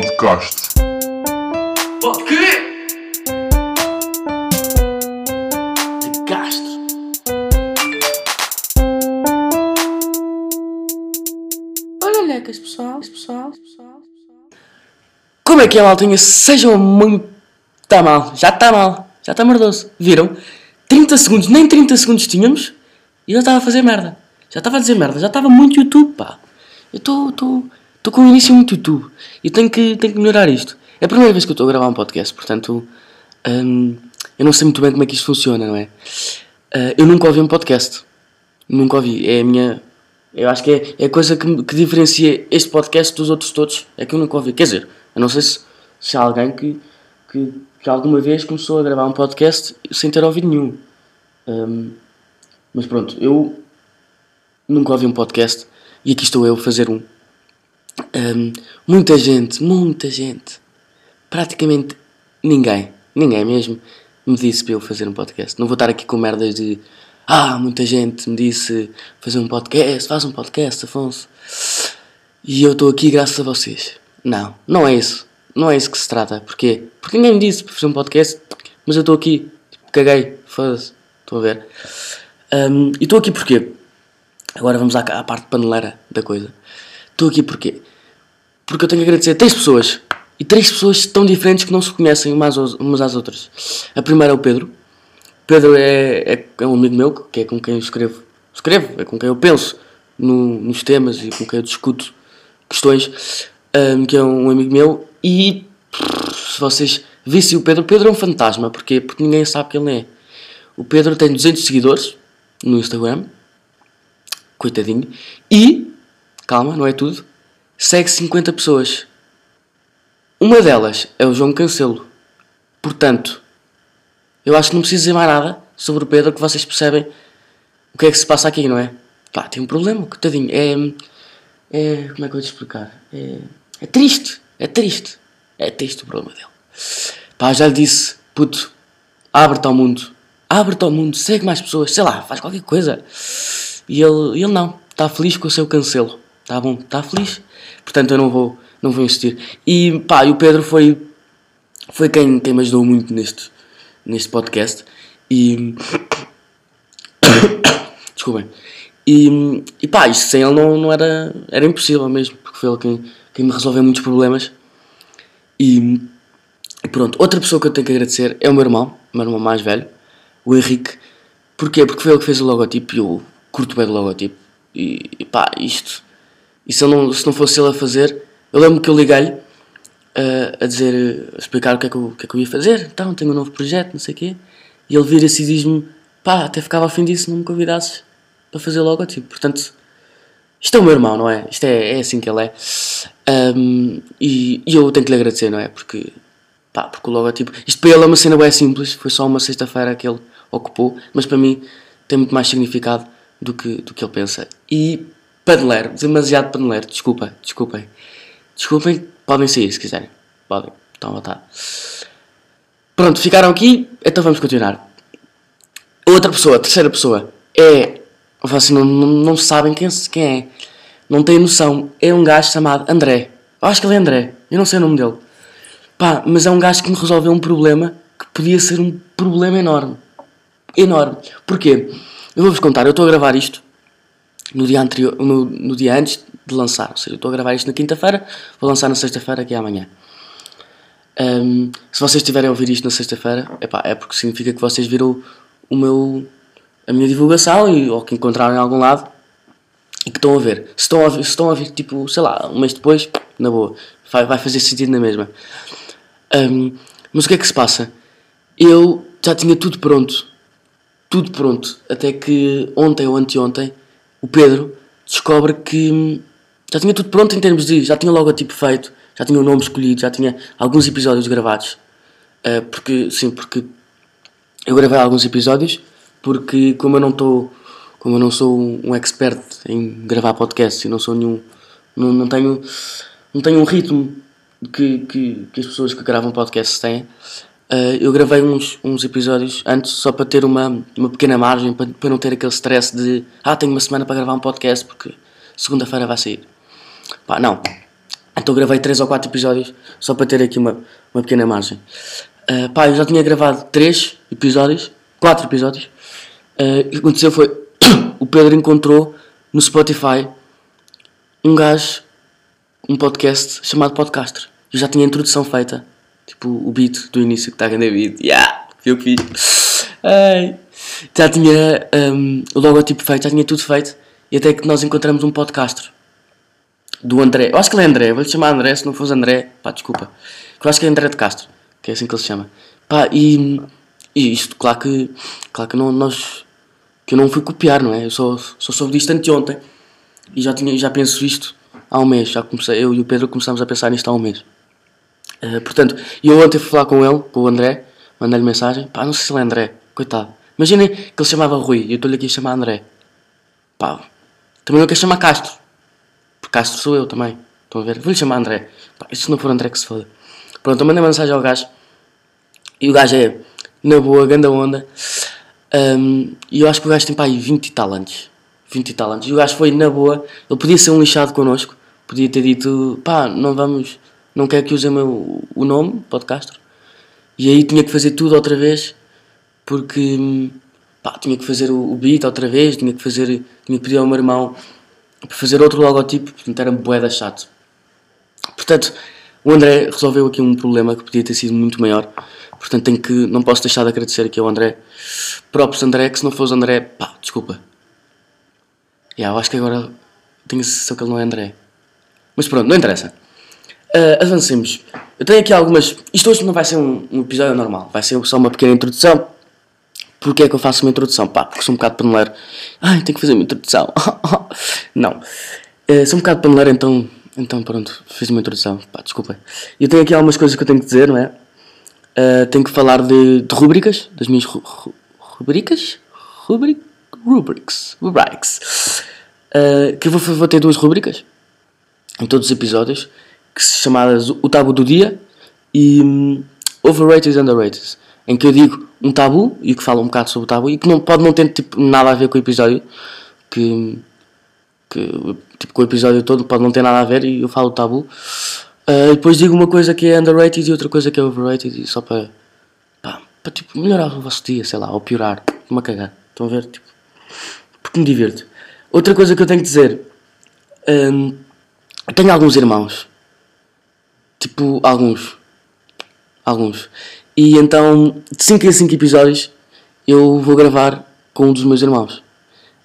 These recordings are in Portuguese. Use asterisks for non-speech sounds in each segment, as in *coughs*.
Podcast. Pode quê? De Castro. Olha, lecas, pessoal, pessoal, pessoal. Como é que é, maltinha? Sejam muito... Tá mal, já está mal, já está merdoso. Viram? 30 segundos, nem 30 segundos tínhamos e eu estava a fazer merda. Já estava a dizer merda, já estava muito YouTube, pá. Eu estou estou com o início muito YouTube e tenho que, tenho que melhorar isto. É a primeira vez que eu estou a gravar um podcast, portanto, hum, eu não sei muito bem como é que isto funciona, não é? Uh, eu nunca ouvi um podcast. Nunca ouvi. É a minha. Eu acho que é, é a coisa que, que diferencia este podcast dos outros todos. É que eu nunca ouvi. Quer dizer, eu não sei se, se há alguém que, que, que alguma vez começou a gravar um podcast sem ter ouvido nenhum. Hum, mas pronto, eu nunca ouvi um podcast e aqui estou eu a fazer um. Hum, muita gente, muita gente, praticamente ninguém, ninguém mesmo, me disse para eu fazer um podcast. Não vou estar aqui com merdas de ah, muita gente me disse fazer um podcast, faz um podcast, Afonso. E eu estou aqui graças a vocês. Não, não é isso. Não é isso que se trata. Porquê? Porque ninguém me disse para fazer um podcast, mas eu estou aqui, tipo, caguei, foda-se. Estão a ver? Hum, e estou aqui porquê? Agora vamos à, à parte paneleira da coisa. Estou aqui porquê? Porque eu tenho que agradecer a três pessoas. E três pessoas tão diferentes que não se conhecem umas, umas às outras. A primeira é o Pedro. Pedro é, é, é um amigo meu, que é com quem eu escrevo. Escrevo, é com quem eu penso no- nos temas e com quem eu discuto questões. hum, que é um amigo meu. E se vocês vissem o Pedro, o Pedro é um fantasma. Porquê? Porque ninguém sabe quem ele é. O Pedro tem 200 seguidores no Instagram. Coitadinho. E, calma, não é tudo. Segue 50 pessoas. Uma delas é o João Cancelo. Portanto, eu acho que não preciso dizer mais nada sobre o Pedro que vocês percebem o que é que se passa aqui, não é? Pá, tem um problema, coitadinho. É. É. Como é que eu vou te explicar? É. É triste. É triste. É triste o problema dele. Pá, já lhe disse, puto, abre-te ao mundo. Abre-te ao mundo, segue mais pessoas, sei lá, faz qualquer coisa. E ele, ele não, está feliz com o seu cancelo. Está bom, está feliz. Portanto, eu não vou, não vou insistir. E pá, e o Pedro foi, foi quem, quem me ajudou muito neste, neste podcast. E. *coughs* Desculpem. E, e pá, isto sem ele não, não era, era impossível mesmo, porque foi ele quem, quem me resolveu muitos problemas. E, pronto, outra pessoa que eu tenho que agradecer é o meu irmão, o meu irmão mais velho, o Henrique. Porquê? Porque foi ele que fez o logotipo e eu curto bem do logotipo. E, e pá, isto. E se, não, se não fosse ele a fazer, eu lembro que eu liguei-lhe eh, a dizer, a explicar o que, é que, eu, o que é que eu ia fazer. Então, tenho um novo projeto, não sei o quê. E ele vira-se e diz-me: pá, até ficava a fim disso se não me convidasses para fazer o logotipo. Portanto, isto é o meu irmão, não é? Isto é, é assim que ele é. Ahm, e, e eu tenho que lhe agradecer, não é? Porque, pá, porque o logotipo. Isto para ele é uma cena bem simples, foi só uma sexta-feira que ele ocupou, mas para mim tem muito mais significado do que, do que ele pensa. E paneleiro, demasiado paneleiro, desculpa, desculpem. Desculpem, podem sair se quiserem. Podem, estão à vontade. Pronto, ficaram aqui, então vamos continuar. Outra pessoa, terceira pessoa, é. Vocês não, não, não sabem quem, quem é. Não têm noção. É um gajo chamado André. Eu acho que ele é André. Eu não sei o nome dele. Pá, mas é um gajo que me resolveu um problema que podia ser um problema enorme. Enorme. Porquê? Eu vou-vos contar. Eu estou a gravar isto no dia, anterior, no, no dia antes de lançar. Ou seja, eu estou a gravar isto na quinta-feira, vou lançar na sexta-feira, que é amanhã. Ahm, se vocês estiverem a ouvir isto na sexta-feira, é porque significa que vocês viram o meu, a minha divulgação e, ou que encontraram em algum lado e que estão a ver. Se estão a ouvir, se estão a ouvir tipo, sei lá, um mês depois, na boa, vai, vai fazer sentido na mesma. Ahm, mas o que é que se passa? Eu já tinha tudo pronto, tudo pronto, até que ontem ou anteontem o Pedro descobre que hum, já tinha tudo pronto em termos de. já tinha logo tipo feito, já tinha o nome escolhido, já tinha alguns episódios gravados. Ah, porque, sim, porque eu gravei alguns episódios, porque como eu não estou. como eu não sou um um expert em gravar podcasts e não sou nenhum. não, não tenho. não tenho um ritmo que, que, que as pessoas que gravam podcasts têm. Uh, eu gravei uns, uns episódios antes só para ter uma, uma pequena margem, para, para não ter aquele stress de ah, tenho uma semana para gravar um podcast porque segunda-feira vai sair. Pá, não. Então gravei 3 ou 4 episódios só para ter aqui uma, uma pequena margem. Uh, pá, eu já tinha gravado 3 episódios, 4 episódios. Uh, o que aconteceu foi *coughs* o Pedro encontrou no Spotify um gajo, um podcast chamado Podcaster. Eu já tinha a introdução feita, tipo o beat do início que está a grande beat. Yeah, eu que fiz. Ai. Já tinha um, o logotipo feito, já tinha tudo feito. E até que nós encontramos um podcaster do André. Eu acho que ele é André, vou-lhe chamar André, se não fosse André, pá, desculpa. Eu acho que é André de Castro, que é assim que ele se chama. Pá, e, e isto, claro que, claro que não, nós, que eu não fui copiar, não é? Eu só, só soube disto anteontem e já, tinha, já penso isto há um mês. Já comecei, eu e o Pedro começámos a pensar nisto há um mês. Uh, portanto, eu ontem fui falar com ele, com o André, mandei-lhe mensagem, pá, não sei se ele é André, coitado. Imaginem que ele chamava Rui e eu estou-lhe aqui a chamar André. Pá, também não quero chamar Castro. Porque Castro sou eu também. Estão a ver? Vou-lhe chamar André. Pá, se não for André que se foda. Pronto, eu mandei mensagem ao gajo. E o gajo é, na boa, ganda onda. Um, e eu acho que o gajo tem pá aí 20 e tal anos. 20 e tal. E o gajo foi na boa. Ele podia ser um lixado connosco. Podia ter dito, pá, não vamos. Não quero que usem o, o nome, podcast. E aí tinha que fazer tudo outra vez. Porque pá, tinha que fazer o, o beat outra vez. Tinha que fazer. Tinha que pedir ao meu irmão para fazer outro logotipo. Portanto, era boeda chato. Portanto, o André resolveu aqui um problema que podia ter sido muito maior. Portanto, tenho que, não posso deixar de agradecer aqui ao André. Próprios André, que se não fosse André, pá, desculpa. Yeah, eu acho que agora tenho a sensação que ele não é André. Mas pronto, não interessa. Uh, avancemos. Eu tenho aqui algumas. Isto hoje não vai ser um, um, episódio normal, vai ser só uma pequena introdução. Porquê é que eu faço uma introdução? Pá, porque sou um bocado paneleiro. Ai, tenho que fazer uma introdução. *laughs* não. Uh, sou um bocado paneleiro, então então pronto, fiz uma introdução. Pá, desculpa. Eu tenho aqui algumas coisas que eu tenho que dizer, não é? Uh, tenho que falar de, de rubricas, das minhas ru, ru, rubricas? Rubric, rubrics. Rubrics. Uh, que eu vou, vou ter duas rubricas em todos os episódios, chamadas O Tabu do Dia e um, Overrated and Underrated. Em que eu digo um tabu e que falo um bocado sobre o tabu e que não, pode não ter tipo, nada a ver com o episódio. Que que tipo, com o episódio todo pode não ter nada a ver e eu falo tabu. Uh, depois digo uma coisa que é underrated e outra coisa que é overrated e só para, para tipo, melhorar o vosso dia, sei lá, ou piorar, uma cagada. Estão a ver? Tipo, porque me divirto. Outra coisa que eu tenho que dizer, um, tenho alguns irmãos, tipo, alguns, alguns, e então de 5 em 5 episódios eu vou gravar com um dos meus irmãos.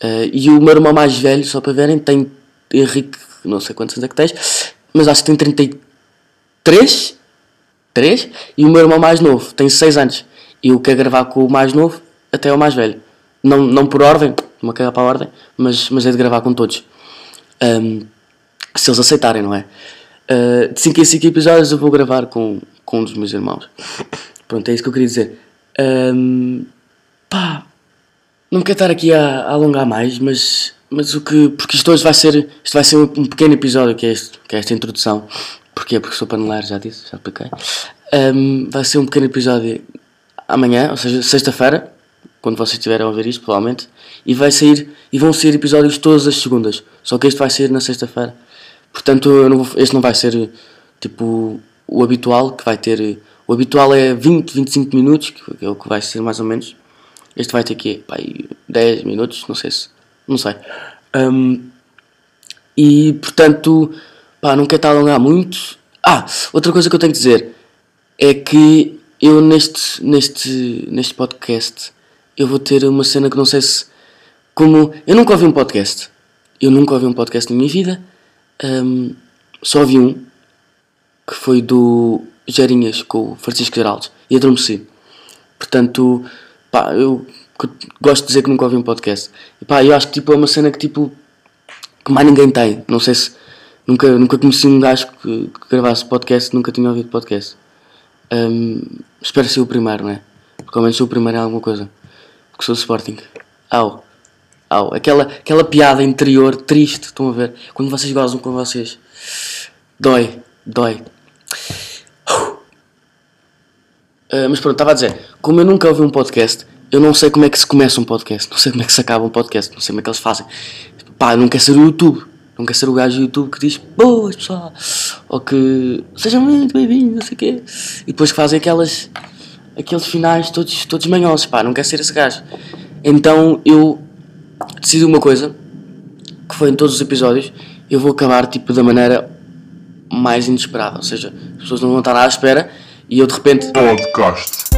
Uh, e o meu irmão mais velho, só para verem, tem Henrique, não sei quantos anos é que tens, mas acho que tem 33, 3, e o meu irmão mais novo tem 6 anos. E eu quero gravar com o mais novo até o mais velho. Não, não por ordem, uma caga para a ordem, mas, mas é de gravar com todos. Um, se eles aceitarem, não é? Uh, de 5 em 5 episódios eu vou gravar com, com um dos meus irmãos. Pronto, é isso que eu queria dizer. Um, pá, não quero estar aqui a, a, alongar mais, mas, mas o que. Porque isto hoje vai ser. Isto vai ser um, pequeno episódio que é, este, que é esta introdução. Porquê? Porque sou paneleiro, já disse, já expliquei. Um, vai ser um pequeno episódio amanhã, ou seja, sexta-feira, quando vocês estiverem a ouvir isto, provavelmente. E vai sair. E vão ser episódios todas as segundas. Só que este vai sair na sexta-feira. Portanto, não vou, este não vai ser tipo o habitual, que vai ter. O habitual é 20, 25 minutos, que é o que vai ser mais ou menos. Este vai ter aqui pá, 10 minutos, não sei se. Não sei. Um, e portanto, pá, não quero estar a alongar muito. Ah, outra coisa que eu tenho que dizer é que eu neste, neste, neste podcast eu vou ter uma cena que não sei se. Como. Eu nunca ouvi um podcast. Eu nunca ouvi um podcast na minha vida. Um, só ouvi um que foi do Gerinhas com o Francisco Geraldo e adormeci. Portanto, pá, eu gosto de dizer que nunca ouvi um podcast. E pá, eu acho que tipo, é uma cena que tipo que mais ninguém tem. Não sei se nunca, nunca conheci um gajo que, que gravasse podcast nunca tinha ouvido podcast. Um, espero ser o primeiro, não é? Porque ao menos sou o primeiro em alguma coisa. Porque sou Sporting. Au. Au. Aquela, aquela piada interior triste, estão a ver? Quando vocês gozam com vocês. Dói. Dói. Uh, mas pronto, estava a dizer, como eu nunca ouvi um podcast, eu não sei como é que se começa um podcast, não sei como é que se acaba um podcast, não sei como é que eles fazem. Pá, não quero ser o YouTube, Não quero ser o gajo do YouTube que diz boas pessoal, ou que sejam muito bem-vindos, não sei o quê, e depois fazem aquelas, aqueles finais todos, todos manhosos, pá, não quero ser esse gajo. Então eu decidi uma coisa, que foi em todos os episódios, eu vou acabar tipo da maneira mais inesperada, ou seja, as pessoas não vão estar à espera e eu de repente Podcast.